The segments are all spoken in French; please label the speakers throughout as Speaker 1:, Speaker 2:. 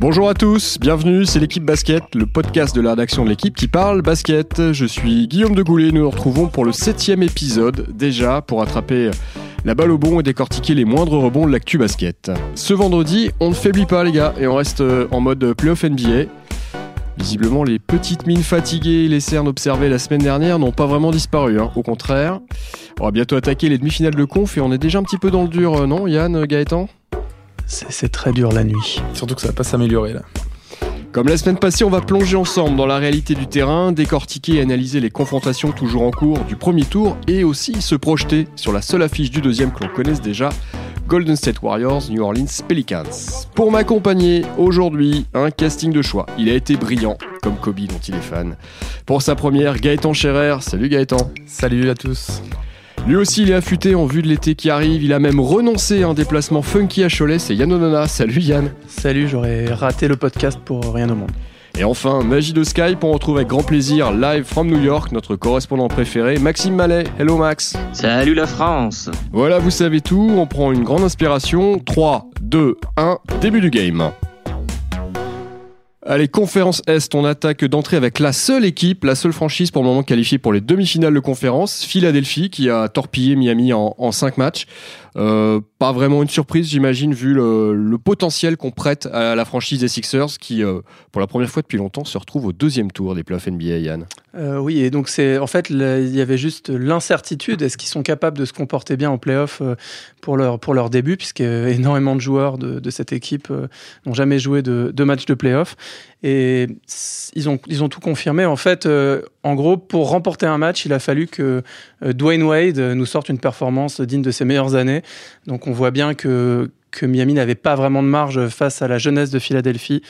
Speaker 1: Bonjour à tous, bienvenue, c'est l'équipe basket, le podcast de la rédaction de l'équipe qui parle basket. Je suis Guillaume de Goulet, nous nous retrouvons pour le septième épisode déjà pour attraper la balle au bon et décortiquer les moindres rebonds de l'actu basket. Ce vendredi, on ne faiblit pas les gars et on reste euh, en mode playoff NBA. Visiblement, les petites mines fatiguées et les cernes observées la semaine dernière n'ont pas vraiment disparu, hein. au contraire. On va bientôt attaquer les demi-finales de conf et on est déjà un petit peu dans le dur, euh, non Yann, Gaëtan?
Speaker 2: C'est très dur la nuit.
Speaker 3: Surtout que ça va pas s'améliorer là.
Speaker 1: Comme la semaine passée, on va plonger ensemble dans la réalité du terrain, décortiquer et analyser les confrontations toujours en cours du premier tour et aussi se projeter sur la seule affiche du deuxième que l'on connaisse déjà, Golden State Warriors, New Orleans Pelicans. Pour m'accompagner aujourd'hui, un casting de choix. Il a été brillant, comme Kobe dont il est fan. Pour sa première, Gaëtan Scherer. Salut Gaëtan.
Speaker 3: Salut à tous.
Speaker 1: Lui aussi, il est affûté en vue de l'été qui arrive. Il a même renoncé à un déplacement funky à Cholet. C'est Yann Onana. Salut Yann.
Speaker 2: Salut, j'aurais raté le podcast pour rien au monde.
Speaker 1: Et enfin, magie de Skype, on retrouve avec grand plaisir, live from New York, notre correspondant préféré, Maxime Mallet. Hello Max.
Speaker 4: Salut la France.
Speaker 1: Voilà, vous savez tout, on prend une grande inspiration. 3, 2, 1, début du game. Allez, conférence Est, on attaque d'entrée avec la seule équipe, la seule franchise pour le moment qualifiée pour les demi-finales de conférence, Philadelphie, qui a torpillé Miami en, en 5 matchs. Euh, pas vraiment une surprise, j'imagine, vu le, potentiel qu'on prête à la franchise des Sixers, qui, euh, pour la première fois depuis longtemps, se retrouve au deuxième tour des playoffs NBA, Yann.
Speaker 2: Euh, oui, et donc c'est en fait, il y avait juste l'incertitude. Est-ce qu'ils sont capables de se comporter bien en playoff pour leur, pour leur début, puisque énormément de joueurs de, cette équipe n'ont jamais joué de, de match de playoff. Et ils ont, tout confirmé. En fait, en gros, pour remporter un match, il a fallu que Dwayne Wade nous sorte une performance digne de ses meilleures années. Donc on voit bien que, Miami n'avait pas vraiment de marge face à la jeunesse de Philadelphie,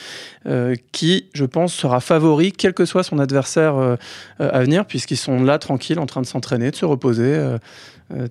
Speaker 2: euh, qui, je pense, sera favori, quel que soit son adversaire euh, euh, à venir, puisqu'ils sont là tranquilles, en train de s'entraîner, de se reposer,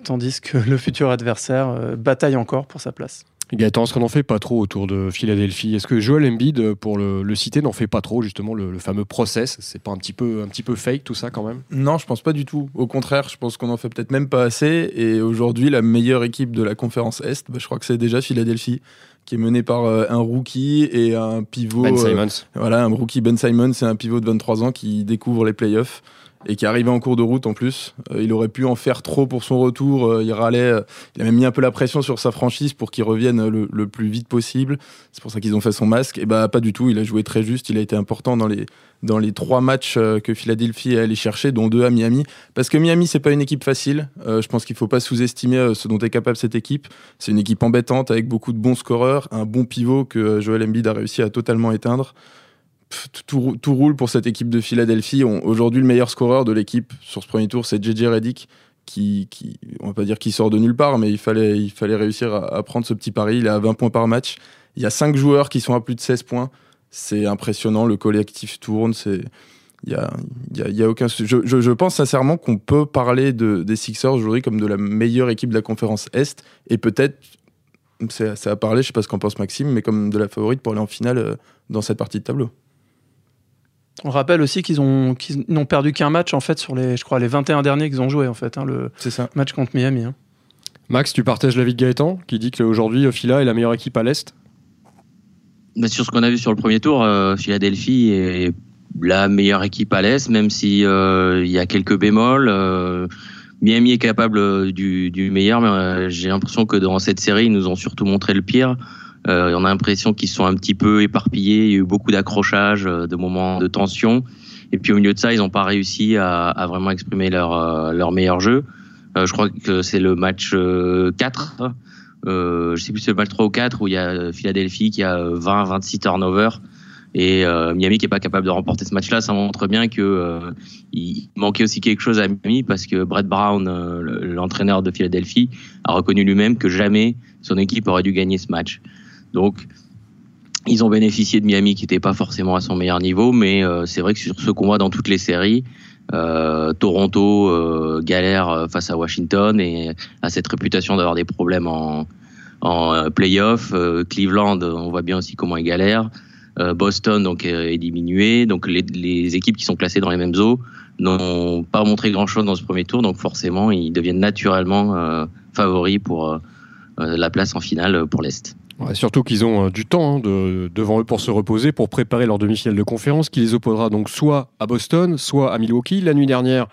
Speaker 2: tandis que le futur adversaire bataille encore pour sa place.
Speaker 1: Gaëtan, ce qu'on n'en fait pas trop autour de Philadelphie? Est-ce que Joel Embiid, pour le, citer, n'en fait pas trop justement le, fameux process? C'est pas un petit peu un petit peu fake tout ça quand même?
Speaker 3: Non, je pense pas du tout. Au contraire, je pense qu'on en fait peut-être même pas assez. Et aujourd'hui, la meilleure équipe de la conférence Est, bah, je crois que c'est déjà Philadelphie qui est menée par euh, un rookie et un pivot.
Speaker 1: Ben Simons. Euh,
Speaker 3: voilà, un rookie Ben Simons, c'est un pivot de 23 ans qui découvre les playoffs et qui arrivait en cours de route en plus. Euh, il aurait pu en faire trop pour son retour. Euh, il râlait. Euh, il a même mis un peu la pression sur sa franchise pour qu'il revienne le, plus vite possible. C'est pour ça qu'ils ont fait son masque. Et bah pas du tout. Il a joué très juste. Il a été important dans les dans les trois matchs que Philadelphie est allé chercher, dont deux à Miami. Parce que Miami c'est pas une équipe facile. je pense qu'il faut pas sous-estimer ce dont est capable cette équipe. C'est une équipe embêtante avec beaucoup de bons scoreurs, un bon pivot que Joel Embiid a réussi à totalement éteindre tout, roule pour cette équipe de Philadelphie. Aujourd'hui, le meilleur scoreur de l'équipe sur ce premier tour, c'est JJ Redick, qui, qui, on va pas dire qu'il sort de nulle part, mais il fallait, il fallait réussir à, prendre ce petit pari. Il est à 20 points par match. Il y a 5 joueurs qui sont à plus de 16 points. C'est impressionnant. Le collectif tourne. C'est. Il y a, y a, aucun. Je, pense sincèrement qu'on peut parler de, des Sixers aujourd'hui comme de la meilleure équipe de la conférence Est et peut-être c'est à parler, je sais pas ce qu'en pense Maxime, mais comme de la favorite pour aller en finale euh, dans cette partie de tableau.
Speaker 2: On rappelle aussi qu'ils ont n'ont perdu qu'un match en fait sur les je crois les 21 derniers qu'ils ont joué en fait hein, le match contre Miami. Hein.
Speaker 1: Max, tu partages l'avis de Gaëtan qui dit qu'aujourd'hui Phila est la meilleure équipe à l'est?
Speaker 4: Bah, sur ce qu'on a vu sur le premier tour, euh, Philadelphie est la meilleure équipe à l'est, même si euh, il y a quelques bémols. Euh, Miami est capable du, du meilleur, mais j'ai l'impression que dans cette série, ils nous ont surtout montré le pire. Euh, on a l'impression qu'ils sont un petit peu éparpillés. Il y a eu beaucoup d'accrochages, euh, de moments de tension. Et puis au milieu de ça, ils n'ont pas réussi à, à, vraiment exprimer leur, euh, leur meilleur jeu. Euh, je crois que c'est le match 4. Euh, je sais plus si c'est le match 3 ou 4 où il y a Philadelphie qui a 20, 26 turnovers et Miami qui est pas capable de remporter ce match-là. Ça montre bien que il manquait aussi quelque chose à Miami parce que Brett Brown, l'entraîneur de Philadelphie, a reconnu lui-même que jamais son équipe aurait dû gagner ce match. Donc, ils ont bénéficié de Miami qui n'était pas forcément à son meilleur niveau, mais euh, c'est vrai que sur ce qu'on voit dans toutes les séries, euh, Toronto euh, galère face à Washington et a cette réputation d'avoir des problèmes en, en playoff. Cleveland, on voit bien aussi comment il galère. Boston donc est diminué. Donc les, les, équipes qui sont classées dans les mêmes eaux n'ont pas montré grand-chose dans ce premier tour, donc forcément ils deviennent naturellement favoris pour la place en finale pour l'Est.
Speaker 1: Surtout qu'ils ont euh, du temps hein, devant eux pour se reposer, pour préparer leur demi-finale de conférence, qui les opposera donc soit à Boston, soit à Milwaukee. La nuit dernière,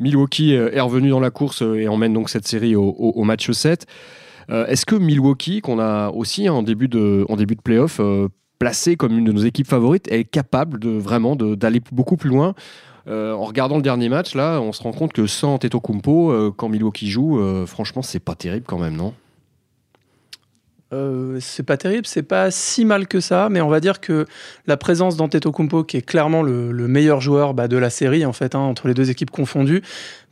Speaker 1: Milwaukee est revenu dans la course et emmène donc cette série au, match 7. Est-ce que Milwaukee, qu'on a aussi en début de, en début playoff, placé comme une de nos équipes favorites, est capable de vraiment d'aller beaucoup plus loin? Euh, en regardant le dernier match, là, on se rend compte que sans Teto Kumpo, euh, quand Milwaukee joue, euh, franchement, c'est pas terrible quand même, non?
Speaker 2: C'est pas terrible, c'est pas si mal que ça, mais on va dire que la présence d'Antetokounmpo, qui est clairement le, meilleur joueur bah, de la série, en fait, hein, entre les deux équipes confondues,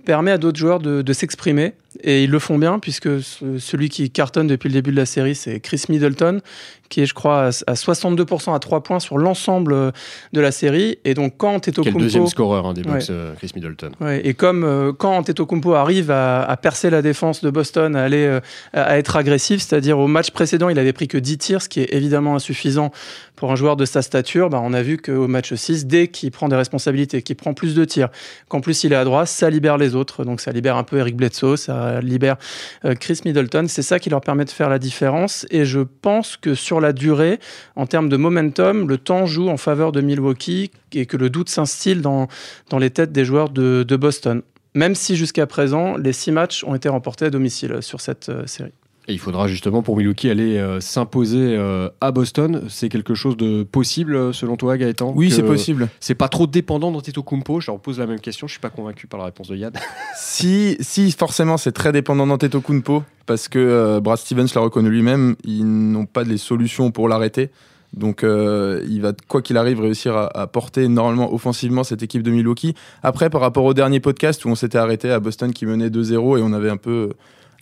Speaker 2: permet à d'autres joueurs de, s'exprimer. Et ils le font bien puisque celui qui cartonne depuis le début de la série c'est Chris Middleton qui est je crois à 62% à 3 points sur l'ensemble euh, de la série. Et donc quand Antetokounmpo
Speaker 1: le deuxième scoreur hein, des Bucks euh, Chris Middleton.
Speaker 2: Et comme euh, quand Antetokounmpo arrive à, percer la défense de Boston à aller à être agressif c'est-à-dire au match précédent il avait pris que 10 tirs ce qui est évidemment insuffisant pour un joueur de sa stature bah, on a vu qu'au match 6 dès qu'il prend des responsabilités qu'il prend plus de tirs qu'en plus il est à droite ça libère les Donc ça libère un peu Eric Bledsoe, ça libère euh, Chris Middleton. C'est ça qui leur permet de faire la différence. Et je pense que sur la durée, en termes de momentum, le temps joue en faveur de Milwaukee et que le doute s'instille dans, dans les têtes des joueurs de, de Boston. Même si jusqu'à présent, les six matchs ont été remportés à domicile sur cette euh, série.
Speaker 1: Et il faudra justement pour Milwaukee aller euh, s'imposer euh, à Boston. C'est quelque chose de possible euh, selon toi, Gaëtan
Speaker 3: Oui, c'est possible.
Speaker 1: C'est pas trop dépendant d'Antetokounmpo? Je leur pose la même question. Je suis pas convaincu par la réponse de Yad.
Speaker 3: si, si, forcément, c'est très dépendant d'Antetokounmpo parce que Brad Stevens l'a reconnu lui-même. Ils n'ont pas les solutions pour l'arrêter. Donc il va, quoi qu'il arrive, réussir à, à, porter normalement offensivement cette équipe de Milwaukee. Après, par rapport au dernier podcast où on s'était arrêté à Boston qui menait 2-0 et on avait un peu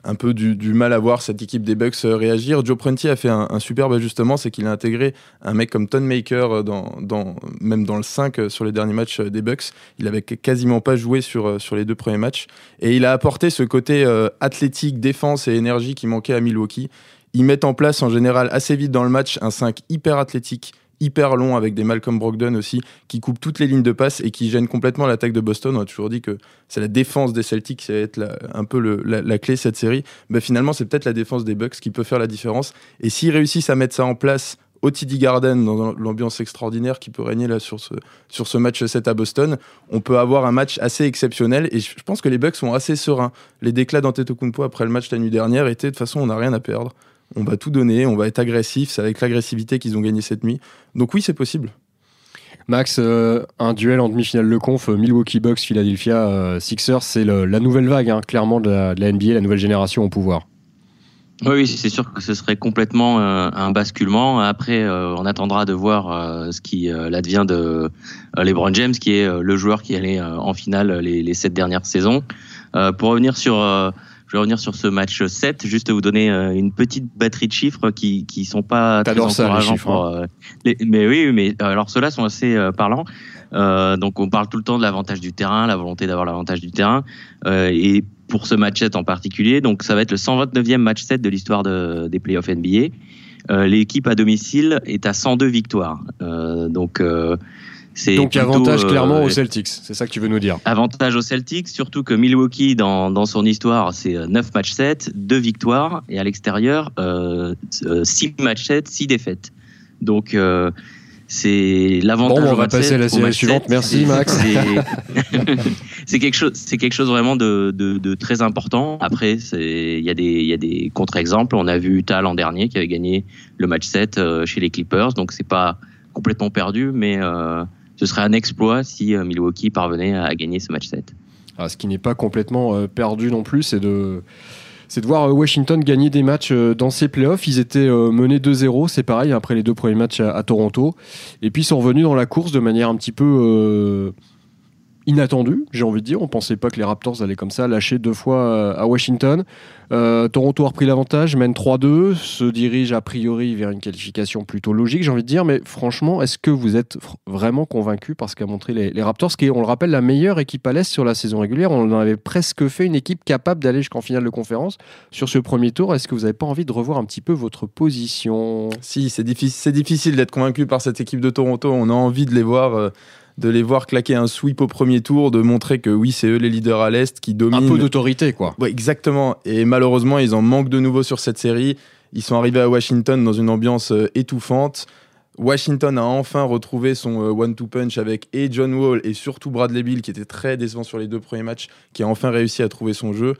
Speaker 3: un peu du, mal à voir cette équipe des Bucks euh, réagir. Joe Prunty a fait un, superbe ajustement, c'est qu'il a intégré un mec comme Ton Maker, euh, dans, même dans le 5 euh, sur les derniers matchs des Bucks. Il avait quasiment pas joué sur, sur les deux premiers matchs. Et il a apporté ce côté athlétique, défense et énergie qui manquait à Milwaukee. Ils mettent en place en général assez vite dans le match un 5 hyper athlétique, hyper long avec des Malcolm Brogdon aussi qui coupent toutes les lignes de passe et qui gênent complètement l'attaque de Boston. On a toujours dit que c'est la défense des Celtics qui va être un peu la, clé cette série. mais bah, finalement, c'est peut-être la défense des Bucks qui peut faire la différence. Et s'ils réussissent à mettre ça en place au TD Garden, dans l'ambiance extraordinaire qui peut régner là sur ce, sur ce match 7 à Boston, on peut avoir un match assez exceptionnel. Et je pense que les Bucks sont assez sereins. Les déclats d'Antetokounmpo après le match la nuit dernière étaient de toute façon, on n'a rien à perdre on va tout donner, on va être agressif. C'est avec l'agressivité qu'ils ont gagné cette nuit. Donc oui, c'est possible.
Speaker 1: Max, euh, un duel en demi-finale de conf, euh, Milwaukee Bucks, Philadelphia euh, Sixers, c'est la nouvelle vague, hein, clairement, de la, NBA, la nouvelle génération au pouvoir.
Speaker 4: Oui, c'est sûr que ce serait complètement un basculement. Après, on attendra de voir ce qui l'advient de LeBron James, qui est le joueur qui allait en finale les, les, sept dernières saisons. pour revenir sur je vais revenir sur ce match 7, juste vous donner euh, une petite batterie de chiffres qui qui sont pas
Speaker 1: très encourageants pour
Speaker 4: hein. euh, mais oui, mais euh, alors ceux-là sont assez parlants. donc on parle tout le temps de l'avantage du terrain, la volonté d'avoir l'avantage du terrain et pour ce match 7 en particulier, donc ça va être le 129e match 7 de l'histoire de, des playoffs NBA. L'équipe à domicile est à 102 victoires. donc
Speaker 1: donc avantage clairement euh, aux Celtics, c'est ça que tu veux nous dire
Speaker 4: Avantage aux Celtics, surtout que Milwaukee, dans, dans son histoire, c'est 9 euh, matchs 7, 2 victoires, et à l'extérieur, euh, 6 euh, matchs 7, 6 défaites. Donc c'est l'avantage.
Speaker 1: Bon, on va passer à la série suivante. Merci Max.
Speaker 4: C'est quelque chose, c'est quelque chose vraiment de, de, de très important. Après, il y a des, il y a des contre-exemples. On a vu Utah l'an dernier qui avait gagné le match 7 chez les Clippers, donc c'est pas complètement perdu, mais ce serait un exploit si euh, Milwaukee parvenait à gagner ce match 7.
Speaker 1: Ah, ce qui n'est pas complètement euh, perdu non plus, c'est de c'est de voir euh, Washington gagner des matchs dans ses playoffs. Ils étaient menés 2-0, c'est pareil, après les deux premiers matchs à, Toronto. Et puis ils sont revenus dans la course de manière un petit peu inattendue, j'ai envie de dire. On pensait pas que les Raptors allaient comme ça lâcher deux fois à Washington. Euh, Toronto a repris l'avantage, mène 3-2, se dirige a priori vers une qualification plutôt logique, j'ai envie de dire. Mais franchement, est-ce que vous êtes vraiment convaincu par ce qu'a montré les, Raptors, qui est, on le rappelle, la meilleure équipe à l'Est sur la saison régulière? On en avait presque fait une équipe capable d'aller jusqu'en finale de conférence. Sur ce premier tour, est-ce que vous n'avez pas envie de revoir un petit peu votre position?
Speaker 3: Si, c'est difficile, difficile d'être convaincu par cette équipe de Toronto. On a envie de les voir. Euh, de les voir claquer un sweep au premier tour, de montrer que oui, c'est eux les leaders à l'Est qui dominent.
Speaker 1: Un peu d'autorité, quoi.
Speaker 3: Ouais, exactement. Et malheureusement, ils en manquent de nouveau sur cette série. Ils sont arrivés à Washington dans une ambiance étouffante. Washington a enfin retrouvé son one-two punch avec et John Wall et surtout Bradley Bill qui était très décevant sur les deux premiers matchs, qui a enfin réussi à trouver son jeu.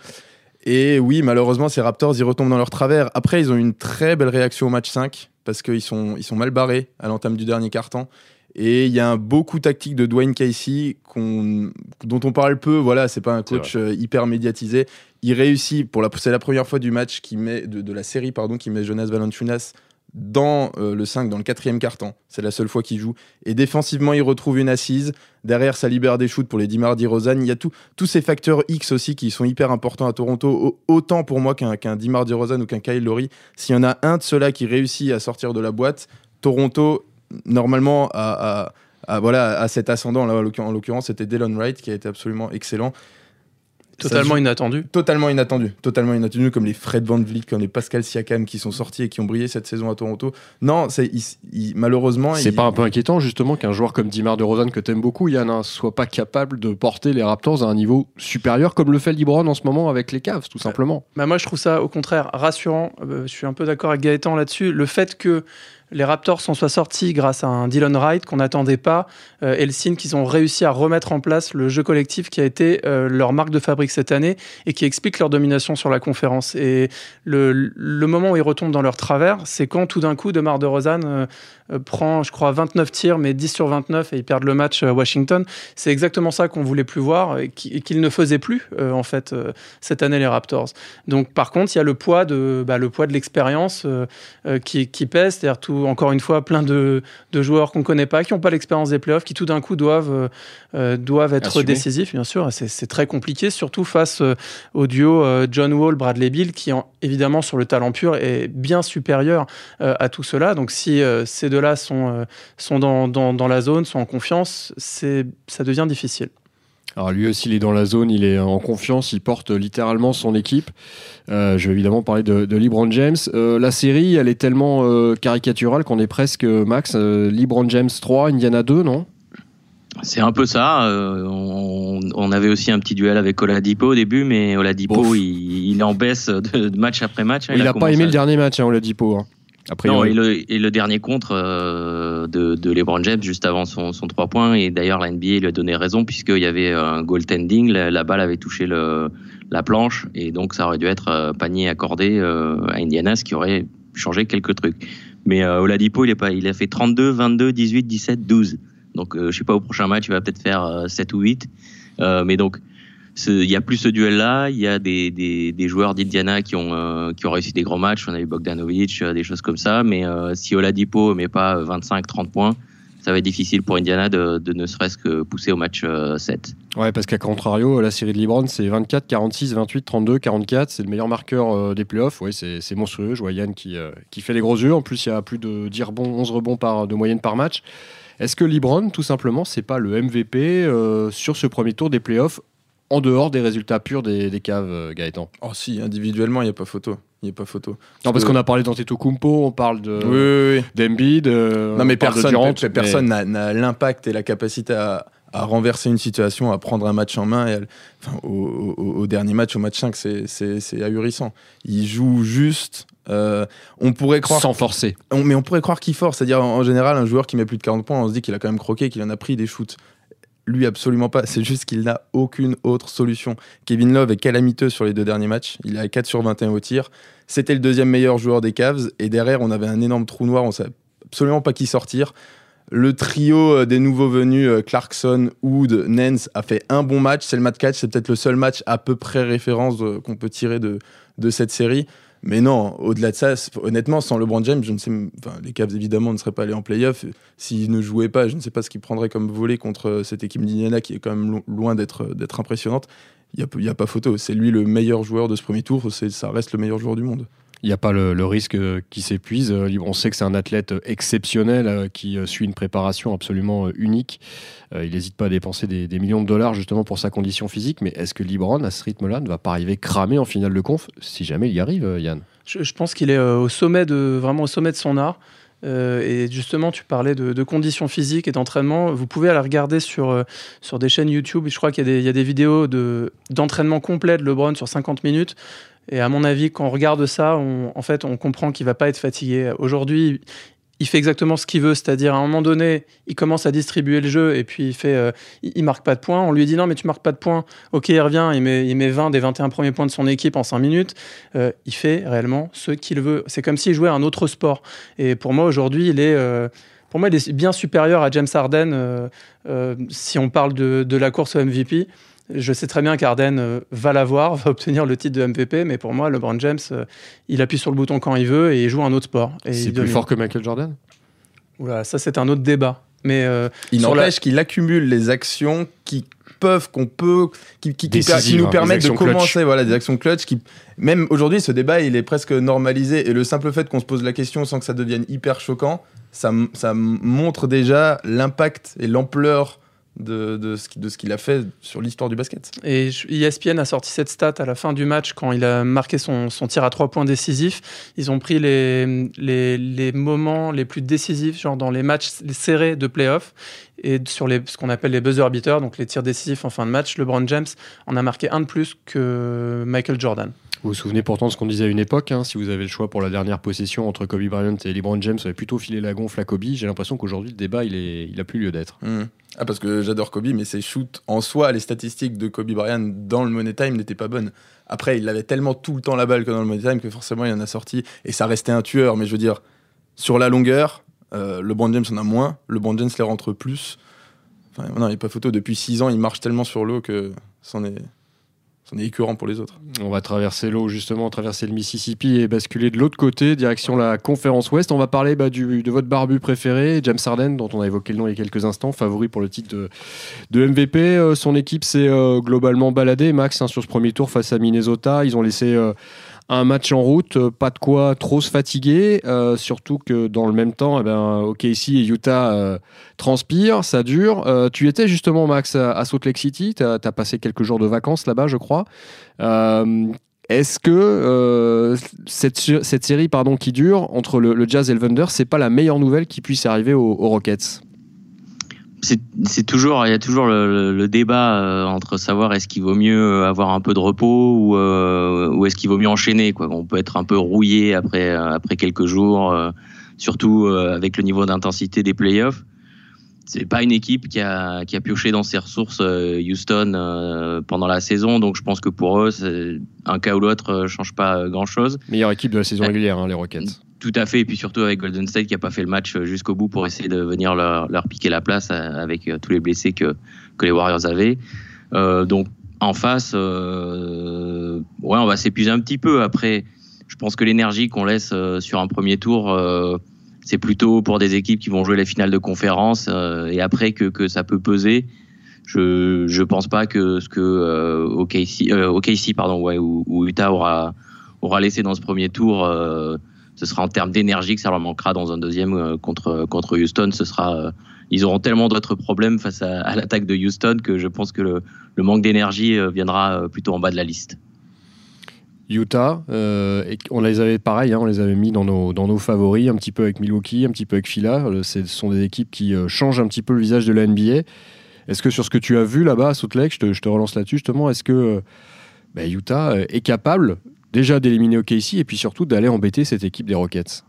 Speaker 3: Et oui, malheureusement, ces Raptors, ils retombent dans leur travers. Après, ils ont une très belle réaction au match 5 parce qu'ils sont, ils sont mal barrés à l'entame du dernier quart-temps. Et il y a un beau coup tactique de Dwayne Casey dont on parle peu. Voilà, c'est pas un coach euh, hyper médiatisé. Il réussit pour la, c'est la première fois du match qui met de, de, la série pardon qui met Jonas Valanciunas dans euh, le 5, dans le quatrième quart-temps. C'est la seule fois qu'il joue. Et défensivement, il retrouve une assise. Derrière, ça libère des shoots pour les Dimar Rosanne. Il y a tous ces facteurs X aussi qui sont hyper importants à Toronto, autant pour moi qu'un qu Dimar Rosanne ou qu'un Kyle Lowry. S'il y en a un de ceux-là qui réussit à sortir de la boîte, Toronto, normalement, a, voilà, a cet ascendant. Là, en l'occurrence, c'était Dylan Wright qui a été absolument excellent.
Speaker 2: Totalement inattendu.
Speaker 3: Totalement inattendu. Totalement inattendu, comme les Fred Van Vliet, comme les Pascal Siakam qui sont sortis et qui ont brillé cette saison à Toronto. Non, c'est malheureusement.
Speaker 1: C'est pas un peu inquiétant, justement, qu'un joueur comme Dimar de Rosanne, que t'aimes beaucoup, Yann, ne soit pas capable de porter les Raptors à un niveau supérieur, comme le fait LeBron en ce moment avec les Cavs, tout simplement.
Speaker 2: Bah moi, je trouve ça, au contraire, rassurant. Euh, je suis un peu d'accord avec Gaëtan là-dessus. Le fait que les Raptors s'en soient sortis grâce à un Dylan Wright qu'on n'attendait pas euh, et le signe qu'ils ont réussi à remettre en place le jeu collectif qui a été euh, leur marque de fabrique cette année et qui explique leur domination sur la conférence. Et le, moment où ils retombent dans leur travers, c'est quand tout d'un coup, Demar de Rosanne euh, euh, prend, je crois, 29 tirs, mais 10 sur 29 et ils perdent le match à Washington. C'est exactement ça qu'on voulait plus voir et qu'ils ne faisaient plus, euh, en fait, euh, cette année, les Raptors. Donc, par contre, il y a le poids de, bah, le poids de l'expérience qui, qui, pèse, c'est-à-dire tout, encore une fois, plein de, de joueurs qu'on ne connaît pas, qui n'ont pas l'expérience des playoffs, qui tout d'un coup doivent, doivent être décisifs, bien sûr. C'est très compliqué, surtout face au duo John Wall, Bradley Bill, qui, évidemment, sur le talent pur, est bien supérieur à tout cela. Donc, si ces deux là sont, euh, sont dans, dans, la zone, sont en confiance, ça devient difficile.
Speaker 1: Alors lui aussi, il est dans la zone, il est en confiance, il porte littéralement son équipe. Euh, je vais évidemment parler de, de LeBron James. Euh, la série, elle est tellement caricaturale qu'on est presque, Max, LeBron James 3, Indiana 2, non?
Speaker 4: C'est un peu ça. on, avait aussi un petit duel avec Oladipo au début, mais Oladipo, il, il, en baisse de, match après match.
Speaker 1: Il n'a pas aimé le dernier match, hein, Oladipo. Hein.
Speaker 4: Non, et le, dernier contre euh, de, LeBron James juste avant son, son 3 points. Et d'ailleurs, la NBA lui a donné raison puisqu'il y avait un goaltending. La, la balle avait touché le, la planche et donc ça aurait dû être euh, panier accordé euh, à Indiana, ce qui aurait changé quelques trucs. Mais Oladipo, il, est pas, il a fait 32, 22, 18, 17, 12. Donc je sais pas, au prochain match, il va peut-être faire 7 ou 8. mais donc il y a plus ce duel-là. Il y a des, des, joueurs d'Indiana qui ont, euh, qui ont réussi des grands matchs. On a eu Bogdanovic, euh, des choses comme ça. Mais euh, si Oladipo met pas 25-30 points, ça va être difficile pour Indiana de, ne serait-ce que pousser au match 7.
Speaker 1: Ouais, parce qu'à contrario, la série de LeBron, c'est 24, 46, 28, 32, 44. C'est le meilleur marqueur des playoffs. Ouais, c'est monstrueux. Je vois Yann qui, qui fait les gros yeux. En plus, il y a plus de 10 rebonds, 11 rebonds de moyenne par match. Est-ce que LeBron, tout simplement, c'est pas le MVP sur ce premier tour des playoffs en dehors des résultats purs des, des caves, euh, Gaëtan
Speaker 3: Oh si, individuellement, il n'y a pas photo. Il n'y a pas photo.
Speaker 1: non, parce qu'on a parlé d'Antetokounmpo, on parle de oui, d'Embiid.
Speaker 3: Euh, non, mais personne personne n'a l'in'impact et la capacité à, à, renverser une situation, à prendre un match en main. Et enfin, au, dernier match, au match 5, c'est ahurissant. Il joue juste. Euh, on pourrait croire.
Speaker 1: Sans forcer.
Speaker 3: mais on pourrait croire qu'il force. C'est-à-dire, en, général, un joueur qui met plus de 40 points, on se dit qu'il a quand même croqué, qu'il en a pris des shoots. Lui, absolument pas. C'est juste qu'il n'a aucune autre solution. Kevin Love est calamiteux sur les deux derniers matchs. Il à 4 sur 21 au tir. C'était le deuxième meilleur joueur des Cavs. Et derrière, on avait un énorme trou noir. On savait absolument pas qui sortir. Le trio euh, des nouveaux venus, euh, Clarkson, Wood, Nance, a fait un bon match. C'est le match catch. C'est peut-être le seul match à peu près référence euh, qu'on peut tirer de, de cette série. Mais non, au-delà de ça, honnêtement, sans LeBron James, je ne sais, enfin, les Cavs évidemment ne seraient pas allés en playoff. S'ils ne jouaient pas, je ne sais pas ce qu'ils prendraient comme volet contre cette équipe d'Indiana qui est quand même loin d'être impressionnante. Il n'y a, a, pas photo. C'est lui le meilleur joueur de ce premier tour. Ça reste le meilleur joueur du monde
Speaker 1: il n'y a pas le, risque qu'il s'épuise. On sait que c'est un athlète exceptionnel euh, qui euh, suit une préparation absolument euh, unique. Il n'hésite pas à dépenser des, millions de dollars justement pour sa condition physique. Mais est-ce que Libron, à ce rythme-là, ne va pas arriver cramé en finale de conf? Si jamais il y arrive, Yann
Speaker 2: je, pense qu'il est au sommet de, vraiment au sommet de son art. Et justement, tu parlais de, conditions physiques et d'entraînement. Vous pouvez aller regarder sur, sur des chaînes YouTube. Je crois qu'il y, y, a des vidéos d'entraînement complet de LeBron sur 50 minutes. Et à mon avis, quand on regarde ça, on, en fait, on comprend qu'il va pas être fatigué. Aujourd'hui, il fait exactement ce qu'il veut, c'est-à-dire à un moment donné, il commence à distribuer le jeu et puis il fait, euh, il, marque pas de points. On lui dit non, mais tu marques pas de points. Ok, il revient, il met, il met 20 des 21 premiers points de son équipe en 5 minutes. Euh, il fait réellement ce qu'il veut. C'est comme s'il jouait à un autre sport. Et pour moi, aujourd'hui, il est. Euh, pour moi, il est bien supérieur à James Harden si on parle de, de la course au MVP. Je sais très bien qu'Arden euh, va l'avoir, va obtenir le titre de MVP, mais pour moi, LeBron James, euh, il appuie sur le bouton quand il veut et il joue un autre sport.
Speaker 1: C'est plus fort que Michael Jordan?
Speaker 2: Oula, ça c'est un autre débat. Mais
Speaker 3: euh, il n'empêche qu'il accumule les actions qui peuvent, qu'on peut, qui, qui, nous hein, permettent de commencer, voilà, des actions clutch. Qui, même aujourd'hui, ce débat, il est presque normalisé. Et le simple fait qu'on se pose la question sans que ça devienne hyper choquant, ça, ça montre déjà l'impact et l'ampleur de, de, ce qu'il a fait sur l'histoire du basket.
Speaker 2: Et ESPN a sorti cette stat à la fin du match quand il a marqué son, son tir à trois points décisif. Ils ont pris les, les, les, moments les plus décisifs, genre dans les matchs serrés de playoff, et sur les, ce qu'on appelle les buzzer beaters, donc les tirs décisifs en fin de match. LeBron James en a marqué un de plus que Michael Jordan.
Speaker 1: Vous vous souvenez pourtant de ce qu'on disait à une époque, hein, si vous avez le choix pour la dernière possession entre Kobe Bryant et LeBron James, ça avait plutôt filé la gonfle à Kobe. J'ai l'impression qu'aujourd'hui, le débat, il, est, il a plus lieu d'être.
Speaker 3: Mmh. Ah, parce que j'adore Kobe, mais ses shoots en soi, les statistiques de Kobe Bryant dans le Money Time n'étaient pas bonnes. Après, il avait tellement tout le temps la balle que dans le Money Time que forcément, il en a sorti. Et ça restait un tueur, mais je veux dire, sur la longueur, euh, LeBron James en a moins, LeBron James les rentre plus. Enfin, non, il n'y a pas photo. Depuis 6 ans, il marche tellement sur l'eau que c'en est on est écœurant pour les autres.
Speaker 1: On va traverser l'eau, justement, traverser le Mississippi et basculer de l'autre côté, direction la conférence Ouest. On va parler bah, de votre barbu préféré, James Harden, dont on a évoqué le nom il y a quelques instants, favori pour le titre de, MVP. Euh, son équipe s'est euh, globalement baladée, Max, hein, sur ce premier tour face à Minnesota. Ils ont laissé. Euh, un match en route, euh, pas de quoi trop se fatiguer, euh, surtout que dans le même temps, eh ben, OKC et Utah euh, transpirent, ça dure. tu étais justement, Max, à, Salt Lake City, tu as, passé quelques jours de vacances là-bas, je crois. Est-ce que cette, cette, série pardon, qui dure entre le, Jazz et le Thunder, c'est pas la meilleure nouvelle qui puisse arriver aux Rockets?
Speaker 4: C'est toujours, il y a toujours le, débat euh, entre savoir est-ce qu'il vaut mieux euh, avoir un peu de repos ou, euh, ou est-ce qu'il vaut mieux enchaîner. Quoi. On peut être un peu rouillé après, après quelques jours, surtout avec le niveau d'intensité des playoffs. C'est pas une équipe qui a, qui a pioché dans ses ressources Houston pendant la saison, donc je pense que pour eux, un cas ou l'autre change pas grand-chose.
Speaker 1: Meilleure équipe de la saison régulière, hein, les Rockets.
Speaker 4: Tout à fait, et puis surtout avec Golden State qui n'a pas fait le match euh, jusqu'au bout pour essayer de venir leur, piquer la place euh, avec euh, tous les blessés que, que les Warriors avaient. donc en face, ouais, on va s'épuiser un petit peu. Après, je pense que l'énergie qu'on laisse sur un premier tour, c'est plutôt pour des équipes qui vont jouer les finales de conférence et après que, que ça peut peser. Je je pense pas que ce que OKC, OKC pardon ou, ou, Utah aura aura laissé dans ce premier tour ce sera en termes d'énergie que ça leur manquera dans un deuxième euh, contre, contre Houston. Ce sera, euh, ils auront tellement d'autres problèmes face à, l'attaque de Houston que je pense que le, manque d'énergie euh, viendra plutôt en bas de la liste.
Speaker 1: Utah, on les avait pareil, hein, on les avait mis dans nos, dans nos favoris, un petit peu avec Milwaukee, un petit peu avec Phila. Ce sont des équipes qui changent un petit peu le visage de la NBA. Est-ce que sur ce que tu as vu là-bas à Salt Lake, je te, je te relance là-dessus justement, est-ce que bah, Utah est capable déjà d'éliminer OKC et puis surtout d'aller embêter cette équipe des Rockets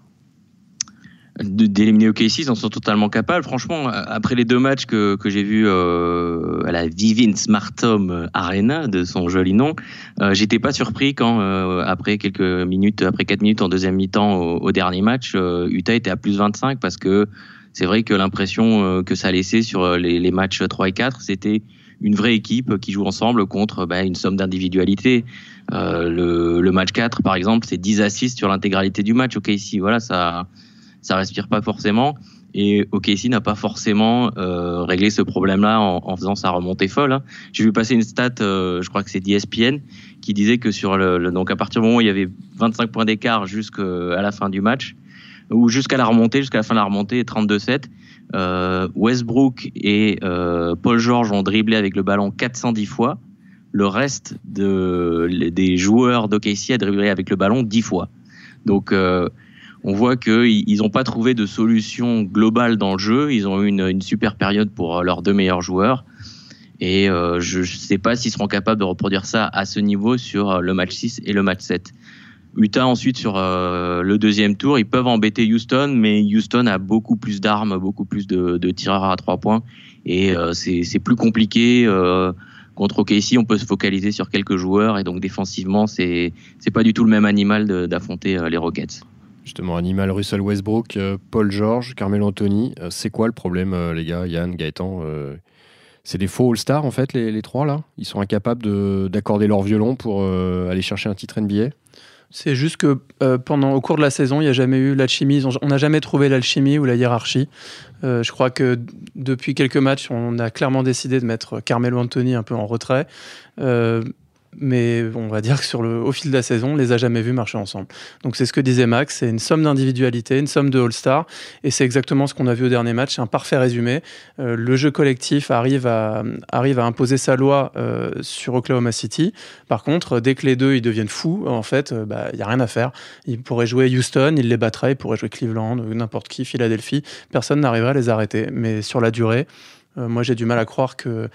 Speaker 4: d'éliminer OKC, ils en sont totalement capables. Franchement, après les deux matchs que, que j'ai vus euh, à la Vivint Smartom Arena, de son joli nom, euh, j'étais pas surpris quand, euh, après quelques minutes, après 4 minutes en deuxième mi-temps au, dernier match, euh, Utah était à plus 25 parce que c'est vrai que l'impression que ça laissait sur les, les matchs 3 et 4, c'était une vraie équipe qui joue ensemble contre bah, une somme d'individualité. Euh, le, le, match 4, par exemple, c'est 10 assists sur l'intégralité du match. OKC, voilà, ça, ça respire pas forcément. Et OKC n'a pas forcément euh, réglé ce problème-là en, faisant sa remontée folle. Hein. J'ai vu passer une stat, euh, je crois que c'est d'ESPN, qui disait que sur le, donc à partir du moment où il y avait 25 points d'écart jusqu'à la fin du match, ou jusqu'à la remontée, jusqu'à la fin de la remontée, 32-7, euh, Westbrook et euh, Paul George ont dribblé avec le ballon 410 fois. Le reste de, des joueurs d'OKC a dribblé avec le ballon 10 fois. Donc, euh, on voit qu'ils n'ont pas trouvé de solution globale dans le jeu. Ils ont eu une, super période pour euh, leurs deux meilleurs joueurs. Et euh, je ne sais pas s'ils seront capables de reproduire ça à ce niveau sur euh, le match 6 et le match 7. Utah ensuite sur le deuxième tour, ils peuvent embêter Houston, mais Houston a beaucoup plus d'armes, beaucoup plus de, tireurs à trois points, et c'est plus compliqué. contre OKC, on peut se focaliser sur quelques joueurs, et donc défensivement, c'est pas du tout le même animal d'affronter les Rockets.
Speaker 1: Justement, Animal, Russell Westbrook, euh, Paul George, Carmelo Anthony. Euh, c'est quoi le problème, euh, les gars? Yann, Gaëtan C'est des faux All-Stars, en fait, les, trois, là? Ils sont incapables d'accorder leur violon pour aller chercher un titre NBA
Speaker 2: c'est juste que pendant au cours de la saison, il n'y a jamais eu l'alchimie. On n'a jamais trouvé l'alchimie ou la hiérarchie. je crois que depuis quelques matchs, on a clairement décidé de mettre Carmelo Anthony un peu en retrait mais on va dire que sur le, au fil de la saison, on les a jamais vus marcher ensemble. Donc c'est ce que disait Max, c'est une somme d'individualité, une somme de All-Star, et c'est exactement ce qu'on a vu au dernier match, un parfait résumé. Euh, le jeu collectif arrive à, arrive à imposer sa loi euh, sur Oklahoma City. Par contre, dès que les deux ils deviennent fous, en fait, il euh, bah, n'y a rien à faire. Ils pourraient jouer Houston, ils les battraient, ils pourraient jouer Cleveland, n'importe qui, Philadelphie, personne n'arriverait à les arrêter. Mais sur la durée, euh, moi, j'ai du mal à croire que,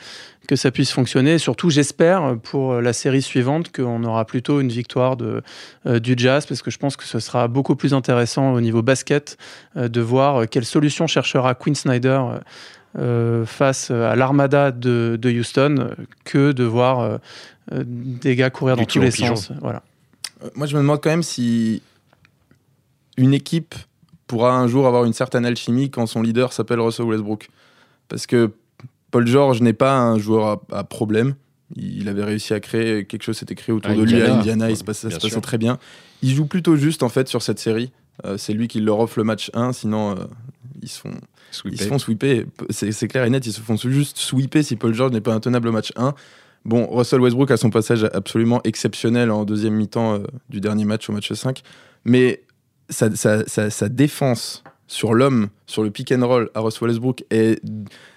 Speaker 2: que ça puisse fonctionner. Et surtout, j'espère pour la série suivante qu'on aura plutôt une victoire de, euh, du Jazz, parce que je pense que ce sera beaucoup plus intéressant au niveau basket euh, de voir quelle solution cherchera Quinn Snyder face à l'armada de, de, Houston que de voir des gars courir dans tous les sens. Voilà.
Speaker 3: moi, je me demande quand même si une équipe pourra un jour avoir une certaine alchimie quand son leader s'appelle Russell Westbrook parce que Paul George n'est pas un joueur à, problème. Il avait réussi à créer quelque chose, s'était créé autour de lui à Indiana, il se passait, ça se passait très bien. Il joue plutôt juste en fait sur cette série. Euh, c'est lui qui leur offre le match 1, sinon euh, ils, se font, ils se font sweeper. C'est clair et net, ils se font juste sweeper si Paul George n'est pas intenable au match 1. Bon, Russell Westbrook a son passage absolument exceptionnel en deuxième mi-temps euh, du dernier match au match 5, mais sa, sa défense sur l'homme, sur le pick and roll à Russell Westbrook est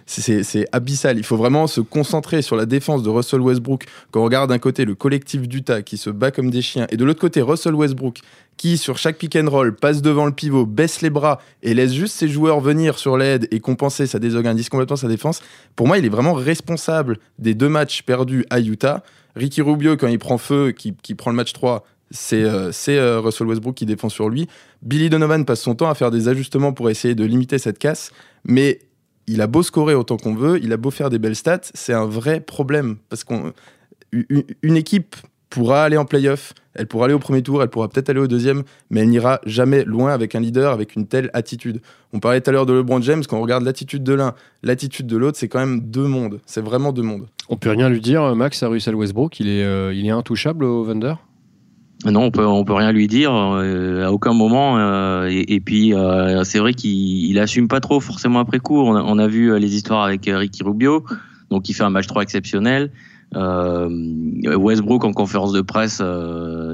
Speaker 3: c'est abyssal. Il faut vraiment se concentrer sur la défense de Russell Westbrook. Quand on regarde d'un côté le collectif d'Utah qui se bat comme des chiens, et de l'autre côté Russell Westbrook qui, sur chaque pick and roll, passe devant le pivot, baisse les bras et laisse juste ses joueurs venir sur l'aide et compenser, ça désorganise complètement sa défense. Pour moi, il est vraiment responsable des deux matchs perdus à Utah. Ricky Rubio, quand il prend feu, qui, qui prend le match 3, c'est euh, euh, Russell Westbrook qui défend sur lui. Billy Donovan passe son temps à faire des ajustements pour essayer de limiter cette casse, mais il a beau scorer autant qu'on veut, il a beau faire des belles stats, c'est un vrai problème parce qu'une équipe pourra aller en playoff, elle pourra aller au premier tour, elle pourra peut-être aller au deuxième, mais elle n'ira jamais loin avec un leader avec une telle attitude. On parlait tout à l'heure de LeBron James, quand on regarde l'attitude de l'un, l'attitude de l'autre, c'est quand même deux mondes. C'est vraiment deux mondes.
Speaker 1: On peut rien lui dire, Max, à Russell Westbrook, il est, euh, intouchable au Thunder?
Speaker 4: Non, on peut on peut rien lui dire euh, à aucun moment. Euh, et, puis euh, c'est vrai qu'il il assume pas trop forcément après coup. On a, vu les histoires avec Ricky Rubio, donc il fait un match 3 exceptionnel. Westbrook en conférence de presse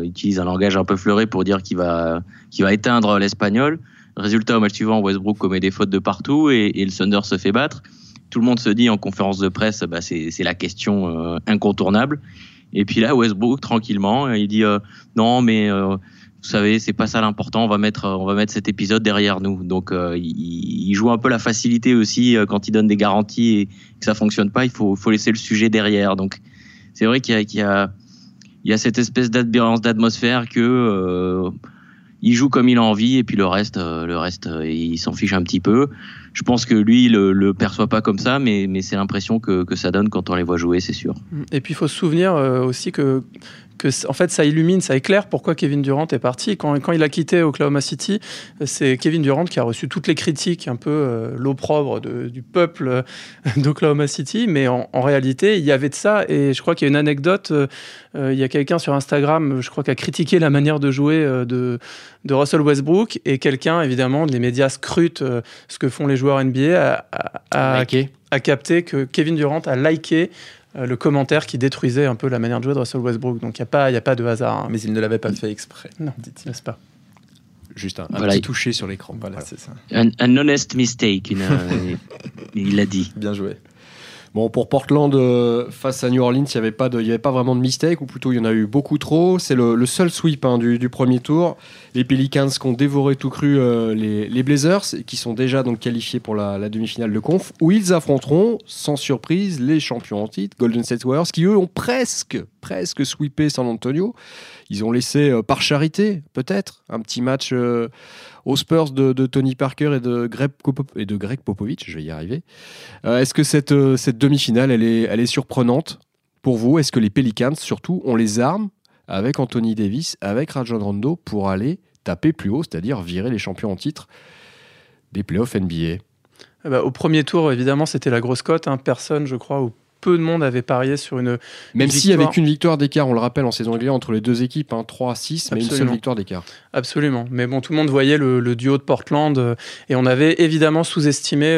Speaker 4: utilise un langage un peu fleuré pour dire qu'il va qu'il va éteindre l'espagnol. Résultat au match suivant, Westbrook commet des fautes de partout et, et, le Thunder se fait battre. Tout le monde se dit en conférence de presse, bah, c'est la question incontournable. Et puis là, Westbrook, tranquillement, il dit euh, non, mais euh, vous savez, c'est pas ça l'important. On va mettre, on va mettre cet épisode derrière nous. Donc, euh, il, joue un peu la facilité aussi quand il donne des garanties et que ça fonctionne pas. Il faut, faut laisser le sujet derrière. Donc, c'est vrai qu'il y, y, a, il y a cette espèce d'atmosphère que il joue comme il a envie et puis le reste, le reste, il s'en fiche un petit peu. Je pense que lui, il le, le perçoit pas comme ça, mais, mais c'est l'impression que, que, ça donne quand on les voit jouer, c'est sûr.
Speaker 2: Et puis il faut se souvenir aussi que que en fait ça illumine, ça éclaire pourquoi Kevin Durant est parti. Quand, quand il a quitté Oklahoma City, c'est Kevin Durant qui a reçu toutes les critiques, un peu euh, l'opprobre du peuple euh, d'Oklahoma City, mais en, réalité il y avait de ça et je crois qu'il y a une anecdote. Euh, il y a quelqu'un sur Instagram, je crois, qui a critiqué la manière de jouer de, de Russell Westbrook et quelqu'un, évidemment, les médias scrutent ce que font les joueurs NBA, a, a capté que Kevin Durant a liké le commentaire qui détruisait un peu la manière de jouer de Russell Westbrook. Donc il n'y a, pas, a pas de hasard. Hein.
Speaker 3: Mais il ne l'avait pas fait exprès.
Speaker 2: Non, dit-il. N'est-ce pas
Speaker 1: Juste un, petit toucher sur l'écran. Voilà,
Speaker 4: c'est ça. Un, honest mistake, il l'a dit.
Speaker 3: Bien joué.
Speaker 1: Bon, pour Portland, euh, face à New Orleans, il n'y avait, pas avait pas vraiment de mistake, ou plutôt il y en a eu beaucoup trop. C'est le, seul sweep hein, du, premier tour. Les Pelicans qui ont dévoré tout cru euh, les, Blazers, qui sont déjà donc qualifiés pour la, demi-finale de conf, où ils affronteront, sans surprise, les champions en titre, Golden State Warriors, qui eux ont presque, presque sweepé San Antonio. Ils ont laissé, euh, par charité, peut-être, un petit match aux Spurs de, Tony Parker et de Greg, Popovich, je vais y arriver. Euh, est-ce que cette, euh, demi-finale, elle est, elle est surprenante pour vous? Est-ce que les Pelicans, surtout, ont les armes avec Anthony Davis, avec Rajon Rondo pour aller taper plus haut, c'est-à-dire virer les champions en titre des playoffs NBA
Speaker 2: eh ben, Au premier tour, évidemment, c'était la grosse cote. Hein. Personne, je crois, ou peu de monde avait parié sur une.
Speaker 1: Même s'il n'y avait qu'une victoire d'écart, on le rappelle en saison régulière entre les deux équipes, hein, 3 à 6, mais une seule victoire d'écart.
Speaker 2: Absolument. Mais bon, tout le monde voyait le, duo de Portland euh, et on avait évidemment sous-estimé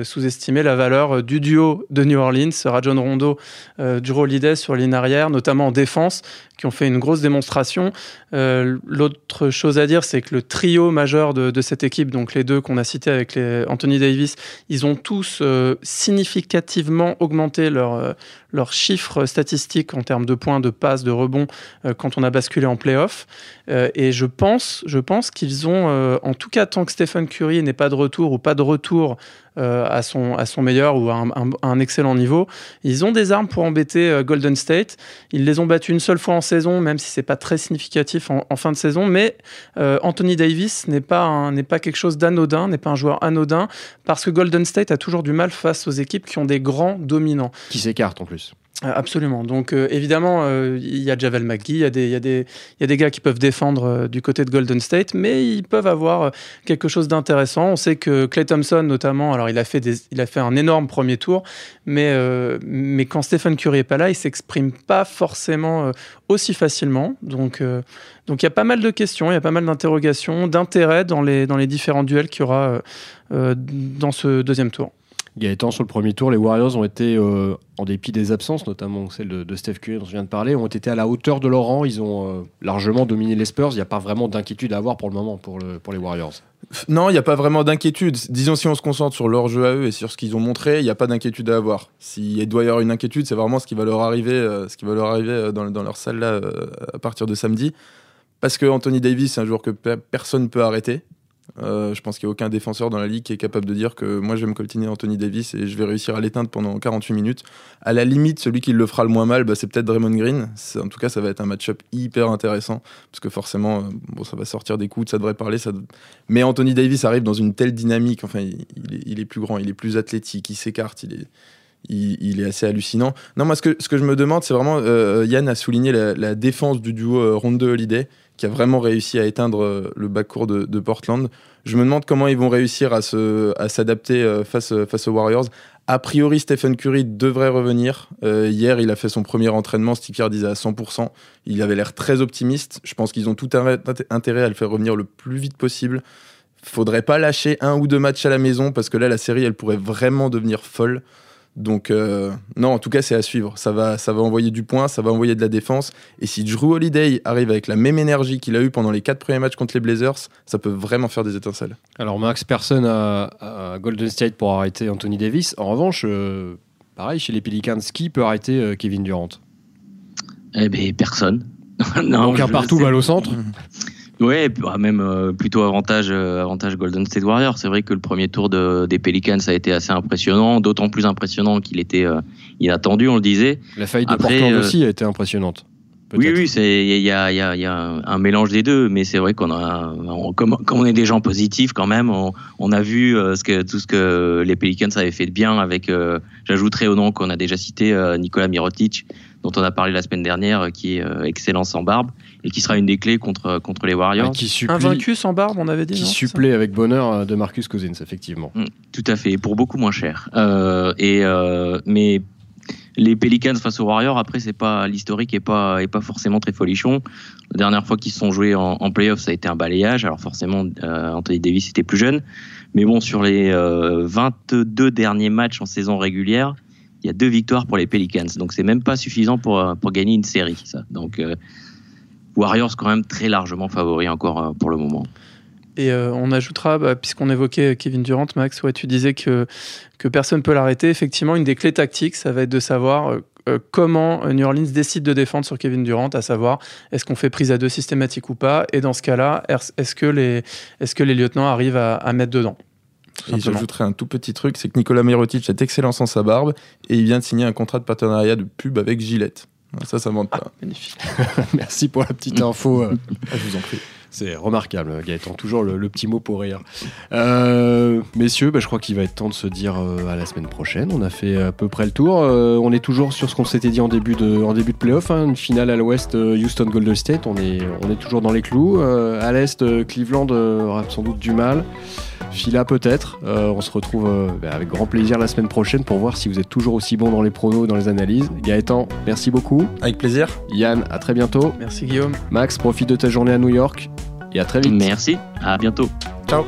Speaker 2: euh, sous-estimé la valeur euh, du duo de New Orleans, Rajon Rondo, euh, Drew Holiday sur ligne arrière, notamment en défense, qui ont fait une grosse démonstration. L'autre chose à dire, c'est que le trio majeur de, de, cette équipe, donc les deux qu'on a cités avec les Anthony Davis, ils ont tous significativement augmenté leur, leurs chiffres statistiques en termes de points, de passes, de rebonds euh, quand on a basculé en playoff. Euh, et je pense, je pense qu'ils ont, euh, en tout cas tant que Stephen Curry n'est pas de retour ou pas de retour à, son, à son meilleur ou à un, excellent niveau, ils ont des armes pour embêter Golden State. Ils les ont battus une seule fois en saison, même si c'est pas très significatif en, fin de saison. Mais Anthony Davis n'est pas, n'est pas quelque chose d'anodin, n'est pas un joueur anodin, parce que Golden State a toujours du mal face aux équipes qui ont des grands dominants.
Speaker 1: Qui s'écartent en plus.
Speaker 2: Euh, absolument. Donc euh, évidemment, euh, il y a Javel McGee, il y, y, y, a des gars qui peuvent défendre du côté de Golden State, mais ils peuvent avoir quelque chose d'intéressant. On sait que Clay Thompson, notamment, alors il a fait, des, il a fait un énorme premier tour, mais, mais quand Stephen Curry est pas là, il s'exprime pas forcément aussi facilement. Donc donc il y a pas mal de questions, il y a pas mal d'interrogations, d'intérêt dans les, dans les différents duels qu'il y aura dans ce deuxième tour.
Speaker 1: Gaëtan, sur le premier tour, les Warriors ont été, euh, en dépit des absences, notamment celle de, Steph Curry dont je viens de parler, ont été à la hauteur de leur rang. Ils ont euh, largement dominé les Spurs. Il n'y a pas vraiment d'inquiétude à avoir pour le moment pour, le, pour les Warriors.
Speaker 3: Non, il n'y a pas vraiment d'inquiétude. Disons, si on se concentre sur leur jeu à eux et sur ce qu'ils ont montré, il n'y a pas d'inquiétude à avoir. S'il doit y avoir une inquiétude, c'est vraiment ce qui va leur arriver, euh, ce qui va leur arriver dans, dans leur salle là à partir de samedi. Parce que Anthony Davis, c'est un joueur que personne ne peut arrêter. Euh, je pense qu'il n'y a aucun défenseur dans la ligue qui est capable de dire que moi je vais me coltiner Anthony Davis et je vais réussir à l'éteindre pendant 48 minutes. À la limite, celui qui le fera le moins mal, bah, c'est peut-être Draymond Green. En tout cas, ça va être un match-up hyper intéressant parce que forcément, euh, bon, ça va sortir des coups, ça devrait parler. Ça... Mais Anthony Davis arrive dans une telle dynamique. Enfin, il, est, plus grand, il est plus athlétique, il s'écarte, il est. Il, est assez hallucinant. Non, moi, ce que, je me demande, c'est vraiment, euh, Yann a souligné la, défense du duo Rondo Holiday qui a vraiment réussi à éteindre euh, le backcourt de, Portland. Je me demande comment ils vont réussir à, s'adapter euh, face, face aux Warriors. A priori, Stephen Curry devrait revenir. Euh, hier, il a fait son premier entraînement, Steve Kerr disait à 100%. Il avait l'air très optimiste. Je pense qu'ils ont tout intérêt à le faire revenir le plus vite possible. Faudrait pas lâcher un ou deux matchs à la maison parce que là, la série, elle pourrait vraiment devenir folle. Donc, euh, non, en tout cas, c'est à suivre. Ça va, ça va envoyer du point, ça va envoyer de la défense. Et si Drew Holiday arrive avec la même énergie qu'il a eu pendant les quatre premiers matchs contre les Blazers, ça peut vraiment faire des étincelles.
Speaker 1: Alors, Max, personne à, Golden State pour arrêter Anthony Davis. En revanche, euh, pareil, chez les Pelicans, qui peut arrêter euh, Kevin Durant?
Speaker 4: Eh bien, personne.
Speaker 1: non, Donc, un partout, balle au centre
Speaker 4: Ouais, bah, même euh, plutôt avantage, euh, avantage Golden State Warriors. C'est vrai que le premier tour de, des Pelicans a été assez impressionnant, d'autant plus impressionnant qu'il était euh, inattendu, on le disait.
Speaker 1: La faille de Portland aussi a été impressionnante.
Speaker 4: Oui, oui, c'est il y a, y, a, y a, un mélange des deux, mais c'est vrai qu'on a, comme, comme, on est des gens positifs quand même, on, on a vu ce que, tout ce que les Pelicans avaient fait de bien avec. J'ajouterai au nom qu'on a déjà cité Nicolas Mirotic, dont on a parlé la semaine dernière, qui est excellent sans barbe et qui sera une des clés contre, contre les Warriors.
Speaker 2: qui supplie, Invaincu sans barbe, on avait dit.
Speaker 1: Qui supplée avec bonheur euh, de Marcus Cousins, effectivement. Mm,
Speaker 4: tout à fait, pour beaucoup moins cher. Euh, et, euh, mais les Pelicans face aux Warriors, après, c'est pas l'historique est pas est pas forcément très folichon. La dernière fois qu'ils se sont joués en, en playoff, ça a été un balayage. Alors forcément, Anthony Davis était plus jeune, mais bon, sur les 22 derniers matchs en saison régulière, il y a deux victoires pour les Pelicans. Donc c'est même pas suffisant pour pour gagner une série, ça. Donc Warriors quand même très largement favoris encore euh, pour le moment.
Speaker 2: Et euh, on ajoutera, bah, puisqu'on évoquait Kevin Durant, Max, ouais, tu disais que, que personne ne peut l'arrêter. Effectivement, une des clés tactiques, ça va être de savoir euh, comment New Orleans décide de défendre sur Kevin Durant, à savoir est-ce qu'on fait prise à deux systématique ou pas, et dans ce cas-là, est-ce que les, est que les lieutenants arrivent à, mettre dedans?
Speaker 3: Et j'ajouterais un tout petit truc, c'est que Nicolas Mirotic est excellent sans sa barbe et il vient de signer un contrat de partenariat de pub avec Gillette. Ça, ça monte pas. Ah,
Speaker 2: magnifique.
Speaker 1: Merci pour la petite info.
Speaker 3: Ah, je vous en prie.
Speaker 1: C'est remarquable, Gaëtan, toujours le, petit mot pour rire. Euh, messieurs, bah, je crois qu'il va être temps de se dire euh, à la semaine prochaine. On a fait à peu près le tour. Euh, on est toujours sur ce qu'on s'était dit en début de, en début de playoff, hein, une finale à l'ouest Houston Golden State. On est, on est toujours dans les clous. à l'est, Cleveland aura sans doute du mal. Fila peut-être. on se retrouve bah, avec grand plaisir la semaine prochaine pour voir si vous êtes toujours aussi bon dans les pronos, dans les analyses. Gaëtan, merci beaucoup.
Speaker 3: Avec plaisir.
Speaker 1: Yann, à très bientôt.
Speaker 2: Merci Guillaume.
Speaker 1: Max, profite de ta journée à New York et à très vite.
Speaker 4: Merci, à bientôt.
Speaker 3: Ciao.